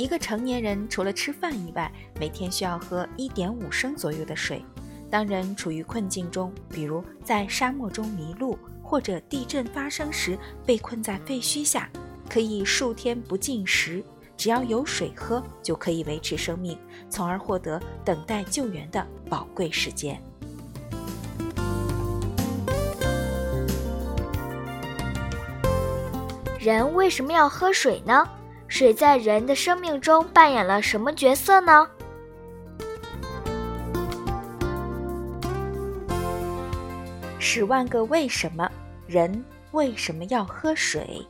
一个成年人除了吃饭以外，每天需要喝一点五升左右的水。当人处于困境中，比如在沙漠中迷路，或者地震发生时被困在废墟下，可以数天不进食，只要有水喝就可以维持生命，从而获得等待救援的宝贵时间。人为什么要喝水呢？水在人的生命中扮演了什么角色呢？十万个为什么，人为什么要喝水？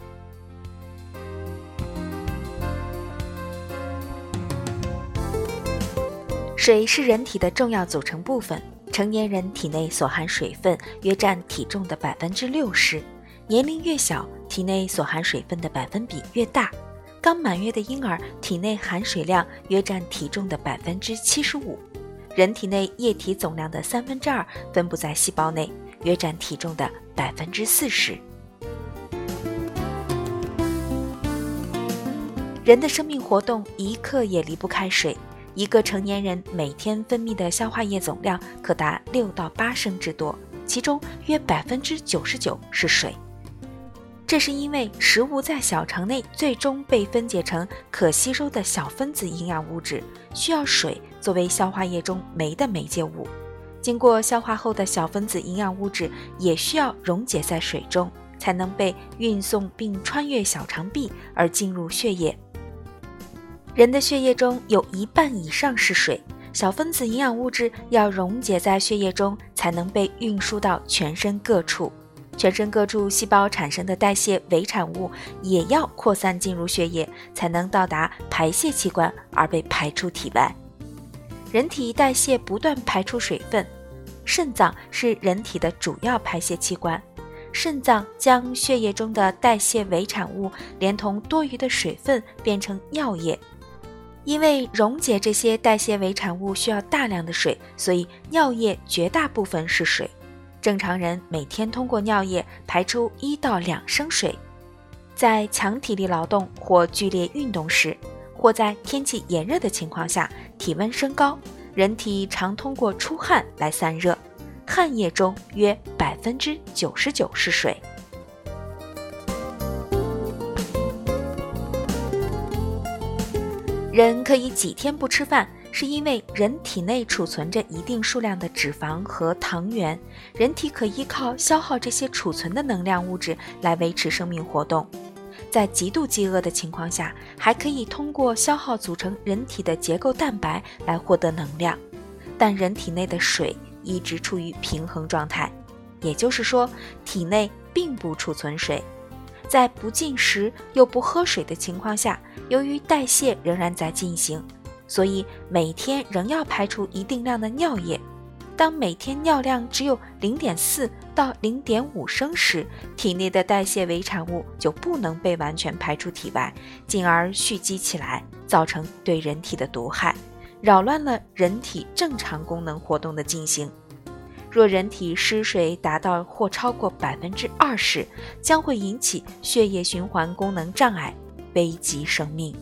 水是人体的重要组成部分。成年人体内所含水分约占体重的百分之六十，年龄越小，体内所含水分的百分比越大。刚满月的婴儿体内含水量约占体重的百分之七十五。人体内液体总量的三分之二分布在细胞内。约占体重的百分之四十。人的生命活动一刻也离不开水。一个成年人每天分泌的消化液总量可达六到八升之多，其中约百分之九十九是水。这是因为食物在小肠内最终被分解成可吸收的小分子营养物质，需要水作为消化液中酶的媒介物。经过消化后的小分子营养物质也需要溶解在水中，才能被运送并穿越小肠壁而进入血液。人的血液中有一半以上是水，小分子营养物质要溶解在血液中，才能被运输到全身各处。全身各处细胞产生的代谢伪产物也要扩散进入血液，才能到达排泄器官而被排出体外。人体代谢不断排出水分，肾脏是人体的主要排泄器官。肾脏将血液中的代谢伪产物连同多余的水分变成尿液。因为溶解这些代谢伪产物需要大量的水，所以尿液绝大部分是水。正常人每天通过尿液排出一到两升水。在强体力劳动或剧烈运动时。或在天气炎热的情况下，体温升高，人体常通过出汗来散热，汗液中约百分之九十九是水。人可以几天不吃饭，是因为人体内储存着一定数量的脂肪和糖原，人体可依靠消耗这些储存的能量物质来维持生命活动。在极度饥饿的情况下，还可以通过消耗组成人体的结构蛋白来获得能量，但人体内的水一直处于平衡状态，也就是说，体内并不储存水。在不进食又不喝水的情况下，由于代谢仍然在进行，所以每天仍要排出一定量的尿液。当每天尿量只有零点四到零点五升时，体内的代谢伪产物就不能被完全排出体外，进而蓄积起来，造成对人体的毒害，扰乱了人体正常功能活动的进行。若人体失水达到或超过百分之二十，将会引起血液循环功能障碍，危及生命。